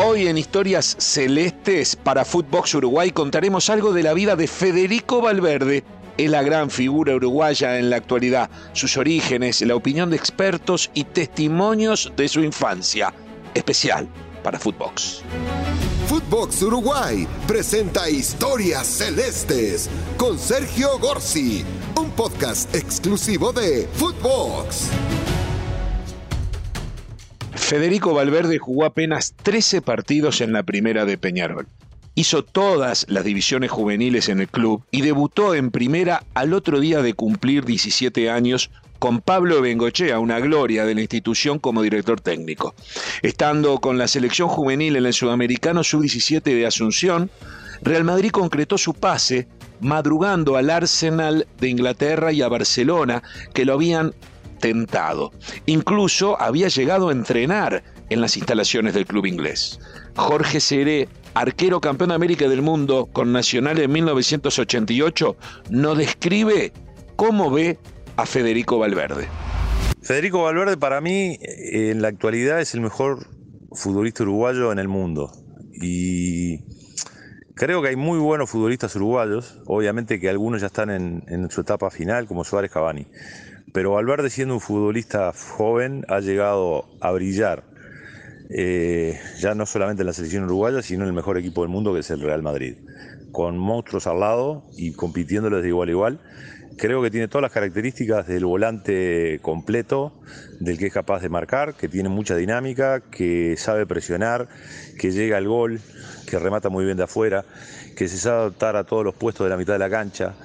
Hoy en Historias Celestes para Footbox Uruguay contaremos algo de la vida de Federico Valverde. Es la gran figura uruguaya en la actualidad, sus orígenes, la opinión de expertos y testimonios de su infancia. Especial para Footbox. Footbox Uruguay presenta Historias Celestes con Sergio Gorsi, un podcast exclusivo de Footbox. Federico Valverde jugó apenas 13 partidos en la primera de Peñarol. Hizo todas las divisiones juveniles en el club y debutó en primera al otro día de cumplir 17 años con Pablo Bengochea, una gloria de la institución como director técnico. Estando con la selección juvenil en el Sudamericano Sub-17 de Asunción, Real Madrid concretó su pase madrugando al Arsenal de Inglaterra y a Barcelona, que lo habían tentado. Incluso había llegado a entrenar en las instalaciones del club inglés. Jorge Seré, arquero campeón de América del Mundo con Nacional en 1988, nos describe cómo ve a Federico Valverde. Federico Valverde para mí en la actualidad es el mejor futbolista uruguayo en el mundo. Y creo que hay muy buenos futbolistas uruguayos, obviamente que algunos ya están en, en su etapa final, como Suárez Cavani pero Valverde siendo un futbolista joven ha llegado a brillar, eh, ya no solamente en la selección uruguaya, sino en el mejor equipo del mundo que es el Real Madrid, con monstruos al lado y compitiéndoles de igual a igual. Creo que tiene todas las características del volante completo, del que es capaz de marcar, que tiene mucha dinámica, que sabe presionar, que llega al gol, que remata muy bien de afuera, que se sabe adaptar a todos los puestos de la mitad de la cancha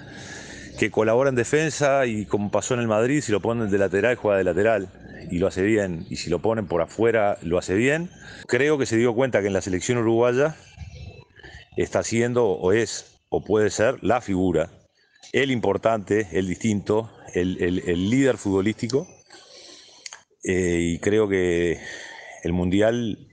que colabora en defensa y como pasó en el Madrid, si lo ponen de lateral, juega de lateral y lo hace bien. Y si lo ponen por afuera, lo hace bien. Creo que se dio cuenta que en la selección uruguaya está siendo o es o puede ser la figura, el importante, el distinto, el, líder futbolístico. Eh, y creo que el Mundial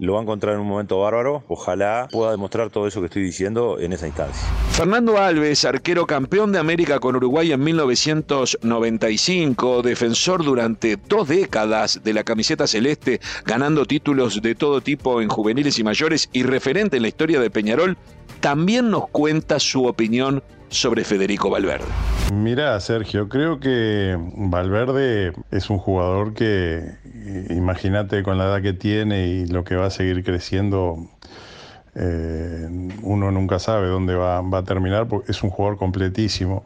lo va a encontrar en un momento bárbaro. Ojalá pueda demostrar todo eso que estoy diciendo en esa instancia. Fernando Alves, arquero campeón de América con Uruguay en 1995, defensor durante dos décadas de la camiseta celeste, ganando títulos de todo tipo en juveniles y mayores y referente en la historia de Peñarol, también nos cuenta su opinión sobre Federico Valverde. Mira, Sergio, creo que Valverde es un jugador que, imagínate con la edad que tiene y lo que va a seguir creciendo, eh, uno nunca sabe dónde va, a terminar, porque es un jugador completísimo.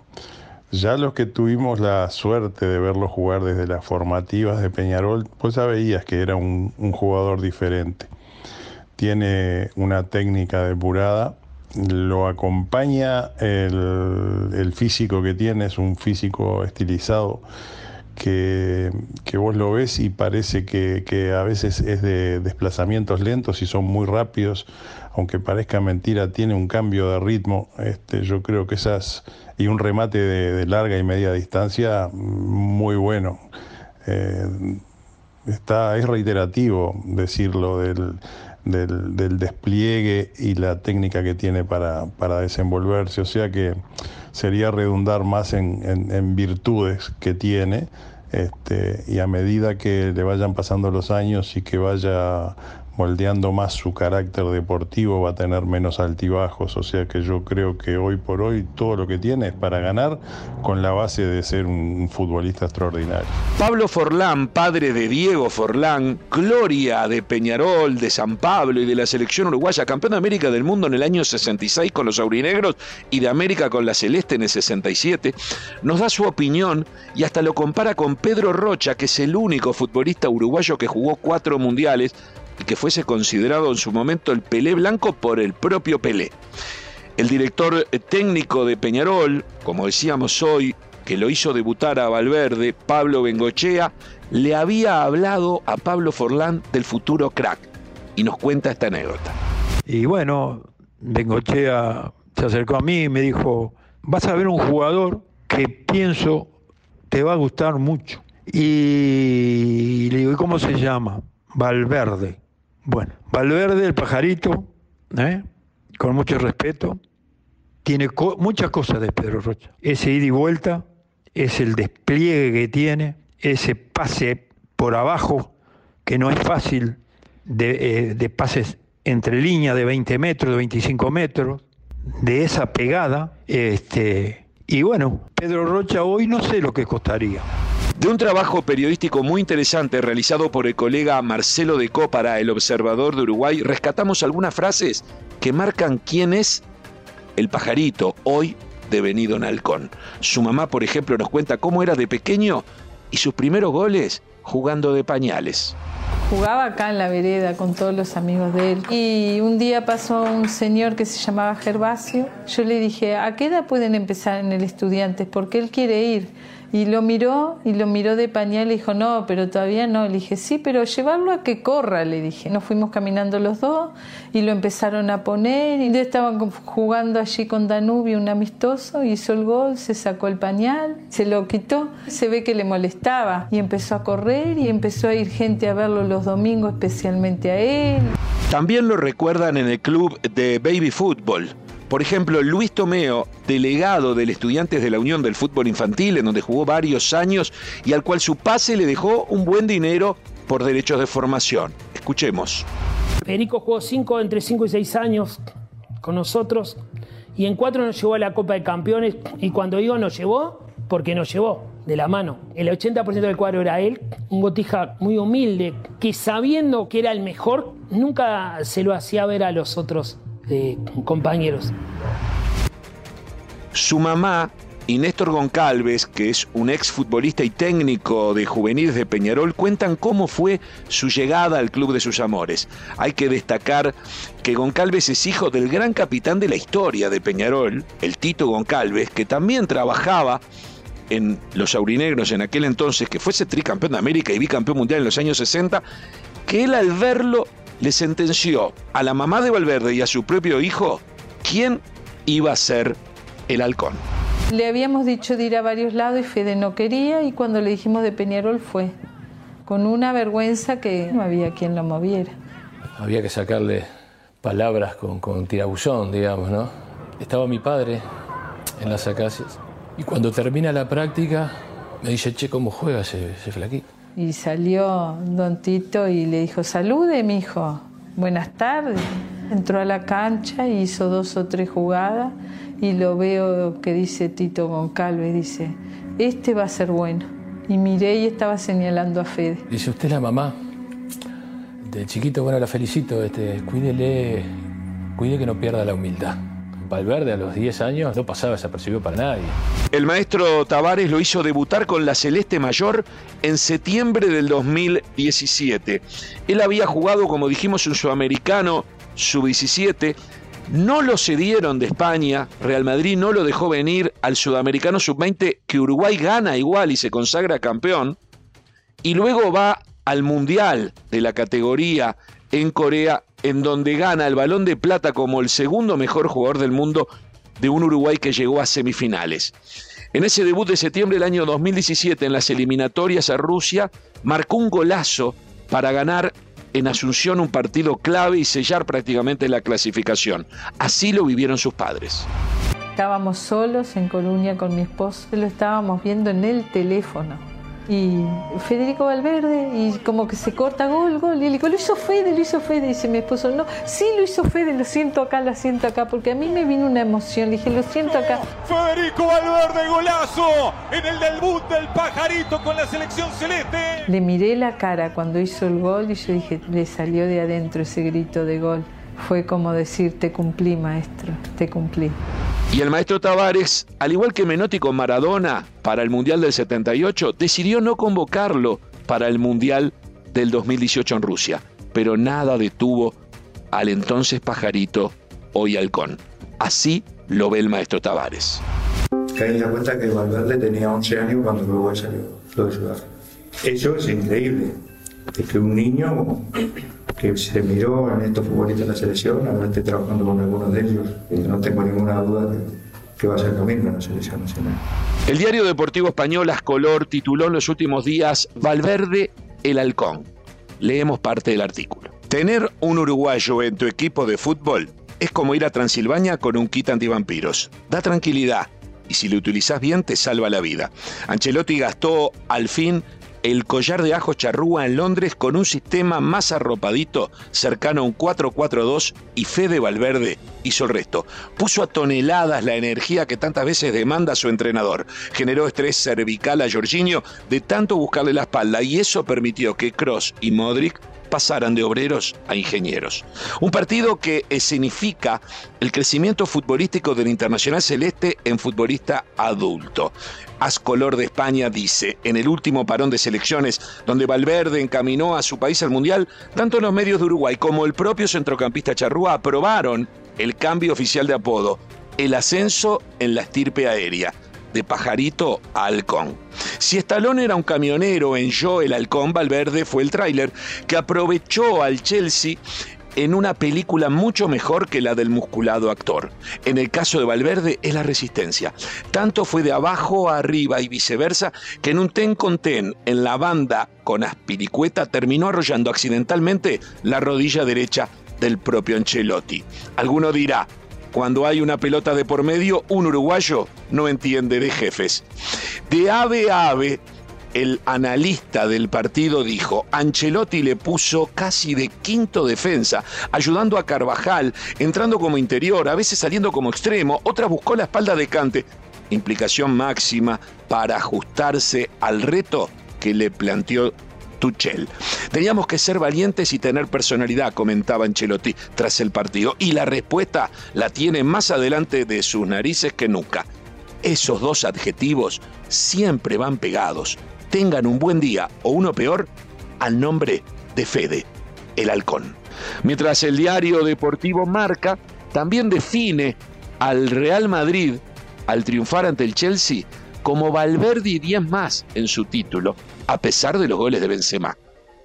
Ya los que tuvimos la suerte de verlo jugar desde las formativas de Peñarol, pues ya veías que era un, un jugador diferente. Tiene una técnica depurada lo acompaña el, físico que tiene, es un físico estilizado que, vos lo ves y parece que, a veces es de desplazamientos lentos y son muy rápidos, aunque parezca mentira, tiene un cambio de ritmo. Este, yo creo que esas, y un remate de, larga y media distancia muy bueno. Eh, está, es reiterativo decirlo del del, despliegue y la técnica que tiene para, desenvolverse. O sea que sería redundar más en, virtudes que tiene. Este, y a medida que le vayan pasando los años y que vaya moldeando más su carácter deportivo, va a tener menos altibajos, o sea que yo creo que hoy por hoy todo lo que tiene es para ganar con la base de ser un futbolista extraordinario. Pablo Forlán, padre de Diego Forlán, gloria de Peñarol, de San Pablo y de la selección uruguaya, campeón de América del Mundo en el año 66 con los aurinegros y de América con la celeste en el 67, nos da su opinión y hasta lo compara con Pedro Rocha, que es el único futbolista uruguayo que jugó cuatro mundiales y que fuese considerado en su momento el Pelé blanco por el propio Pelé. El director técnico de Peñarol, como decíamos hoy, que lo hizo debutar a Valverde, Pablo Bengochea, le había hablado a Pablo Forlán del futuro crack y nos cuenta esta anécdota. Y bueno, Bengochea se acercó a mí y me dijo, vas a ver un jugador que pienso te va a gustar mucho. Y le digo, ¿y cómo se llama? Valverde. Bueno, Valverde, el pajarito, ¿eh? con mucho respeto, tiene muchas cosas de Pedro Rocha. Ese ida y vuelta, es el despliegue que tiene, ese pase por abajo, que no es fácil, de, eh, pases entre líneas de 20 metros, de 25 metros, de esa pegada. Este, y bueno, Pedro Rocha hoy no sé lo que costaría. De un trabajo periodístico muy interesante realizado por el colega Marcelo de para El Observador de Uruguay, rescatamos algunas frases que marcan quién es el pajarito hoy devenido en halcón. Su mamá, por ejemplo, nos cuenta cómo era de pequeño y sus primeros goles jugando de pañales. Jugaba acá en la vereda con todos los amigos de él. Y un día pasó un señor que se llamaba Gervasio. Yo le dije, ¿a qué edad pueden empezar en el estudiante? Porque él quiere ir. Y lo miró y lo miró de pañal y dijo, no, pero todavía no. Le dije, sí, pero llevarlo a que corra, le dije. Nos fuimos caminando los dos y lo empezaron a poner y estaban jugando allí con Danubio, un amistoso, hizo el gol, se sacó el pañal, se lo quitó. Se ve que le molestaba y empezó a correr y empezó a ir gente a verlo los domingos, especialmente a él. También lo recuerdan en el club de baby fútbol por ejemplo, Luis Tomeo, delegado del Estudiantes de la Unión del Fútbol Infantil, en donde jugó varios años y al cual su pase le dejó un buen dinero por derechos de formación. Escuchemos. Federico jugó cinco, entre 5 y 6 años con nosotros y en cuatro nos llevó a la Copa de Campeones y cuando digo nos llevó, porque nos llevó de la mano. El 80% del cuadro era él, un botija muy humilde, que sabiendo que era el mejor, nunca se lo hacía ver a los otros compañeros. Su mamá y Néstor Goncalves, que es un ex futbolista y técnico de juveniles de Peñarol, cuentan cómo fue su llegada al club de sus amores. Hay que destacar que Goncalves es hijo del gran capitán de la historia de Peñarol, el Tito Goncalves, que también trabajaba en los aurinegros en aquel entonces, que fuese tricampeón de América y bicampeón mundial en los años 60, que él al verlo le sentenció a la mamá de Valverde y a su propio hijo quién iba a ser el halcón. Le habíamos dicho de ir a varios lados y Fede no quería y cuando le dijimos de Peñarol fue, con una vergüenza que no había quien lo moviera. Había que sacarle palabras con, con tirabuzón, digamos, ¿no? Estaba mi padre en las acacias y cuando termina la práctica me dice, che, ¿cómo juega ese, ese flaquito? Y salió don Tito y le dijo, salude, mi hijo, buenas tardes. Entró a la cancha y hizo dos o tres jugadas y lo veo que dice Tito Goncalves, dice, este va a ser bueno. Y miré y estaba señalando a Fede. Dice, usted es la mamá. De chiquito, bueno, la felicito, este, cuídele, cuide que no pierda la humildad. Valverde a los 10 años no pasaba desapercibido para nadie. El maestro Tavares lo hizo debutar con la Celeste Mayor en septiembre del 2017. Él había jugado, como dijimos, un sudamericano sub-17. No lo cedieron de España, Real Madrid no lo dejó venir al sudamericano sub-20 que Uruguay gana igual y se consagra campeón. Y luego va al Mundial de la categoría en Corea en donde gana el balón de plata como el segundo mejor jugador del mundo de un Uruguay que llegó a semifinales. En ese debut de septiembre del año 2017 en las eliminatorias a Rusia, marcó un golazo para ganar en Asunción un partido clave y sellar prácticamente la clasificación. Así lo vivieron sus padres. Estábamos solos en Colonia con mi esposo, lo estábamos viendo en el teléfono y Federico Valverde y como que se corta gol, gol y le digo, lo hizo Fede, lo hizo Fede, dice mi esposo, no, sí lo hizo Fede, lo siento acá, lo siento acá, porque a mí me vino una emoción, le dije, lo siento acá. Federico Valverde, golazo en el debut del pajarito con la selección celeste. Le miré la cara cuando hizo el gol y yo dije, le salió de adentro ese grito de gol. Fue como decir, te cumplí, maestro, te cumplí. Y el maestro Tavares, al igual que Menotti con Maradona para el Mundial del 78, decidió no convocarlo para el Mundial del 2018 en Rusia. Pero nada detuvo al entonces pajarito, hoy halcón. Así lo ve el maestro Tavares. Caí en cuenta que Valverde tenía 11 años cuando Uruguay salió de. Eso es increíble. Es que un niño que se miró en estos futbolistas de la selección, ahora estoy trabajando con algunos de ellos, y no tengo ninguna duda de que va a ser lo mismo en la selección nacional. El diario deportivo español Ascolor tituló en los últimos días Valverde el halcón. Leemos parte del artículo. Tener un uruguayo en tu equipo de fútbol es como ir a Transilvania con un kit antivampiros. Da tranquilidad y si lo utilizas bien te salva la vida. Ancelotti gastó al fin el collar de ajo charrúa en Londres con un sistema más arropadito, cercano a un 4-4-2 y Fede Valverde hizo el resto. Puso a toneladas la energía que tantas veces demanda su entrenador. Generó estrés cervical a Jorginho de tanto buscarle la espalda y eso permitió que Cross y Modric pasaran de obreros a ingenieros. Un partido que significa el crecimiento futbolístico del Internacional Celeste en futbolista adulto. Ascolor de España dice, en el último parón de selecciones, donde Valverde encaminó a su país al Mundial, tanto los medios de Uruguay como el propio centrocampista Charrúa aprobaron el cambio oficial de apodo, el ascenso en la estirpe aérea de pajarito a halcón. Si Stallone era un camionero en Yo el halcón, Valverde fue el tráiler que aprovechó al Chelsea en una película mucho mejor que la del musculado actor. En el caso de Valverde es la resistencia. Tanto fue de abajo a arriba y viceversa que en un ten con ten en la banda con aspiricueta terminó arrollando accidentalmente la rodilla derecha del propio Ancelotti. Alguno dirá, cuando hay una pelota de por medio, un uruguayo no entiende de jefes. De ave a ave, el analista del partido dijo, Ancelotti le puso casi de quinto defensa, ayudando a Carvajal, entrando como interior, a veces saliendo como extremo, otra buscó la espalda de Cante. Implicación máxima para ajustarse al reto que le planteó Teníamos que ser valientes y tener personalidad, comentaba Ancelotti tras el partido. Y la respuesta la tiene más adelante de sus narices que nunca. Esos dos adjetivos siempre van pegados. Tengan un buen día o uno peor al nombre de Fede, el halcón. Mientras el diario deportivo Marca también define al Real Madrid al triunfar ante el Chelsea como Valverde y 10 más en su título, a pesar de los goles de Benzema.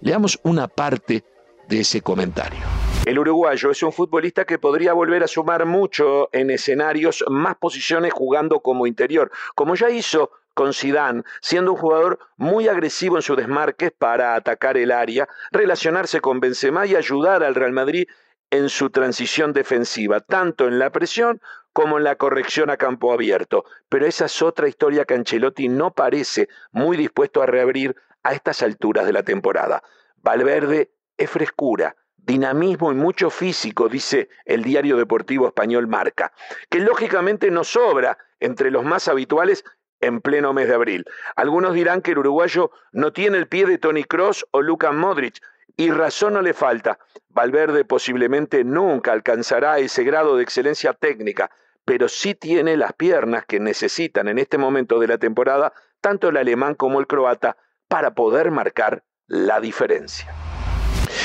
Leamos una parte de ese comentario. El uruguayo es un futbolista que podría volver a sumar mucho en escenarios, más posiciones jugando como interior, como ya hizo con Zidane, siendo un jugador muy agresivo en sus desmarques para atacar el área, relacionarse con Benzema y ayudar al Real Madrid en su transición defensiva, tanto en la presión como en la corrección a campo abierto. Pero esa es otra historia que Ancelotti no parece muy dispuesto a reabrir a estas alturas de la temporada. Valverde es frescura, dinamismo y mucho físico, dice el diario deportivo español Marca, que lógicamente no sobra entre los más habituales en pleno mes de abril. Algunos dirán que el uruguayo no tiene el pie de Tony Cross o Luka Modric, y razón no le falta. Valverde posiblemente nunca alcanzará ese grado de excelencia técnica, pero sí tiene las piernas que necesitan en este momento de la temporada tanto el alemán como el croata para poder marcar la diferencia.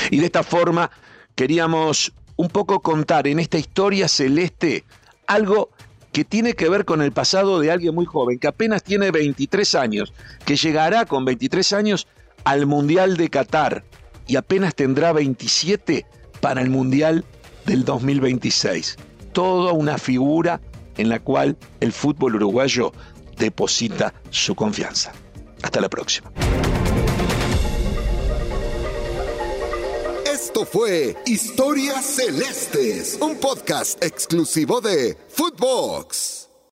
Y de esta forma queríamos un poco contar en esta historia celeste algo que tiene que ver con el pasado de alguien muy joven, que apenas tiene 23 años, que llegará con 23 años al Mundial de Qatar, y apenas tendrá 27 para el Mundial del 2026. Toda una figura en la cual el fútbol uruguayo deposita su confianza. Hasta la próxima. Esto fue Historias Celestes, un podcast exclusivo de Footbox.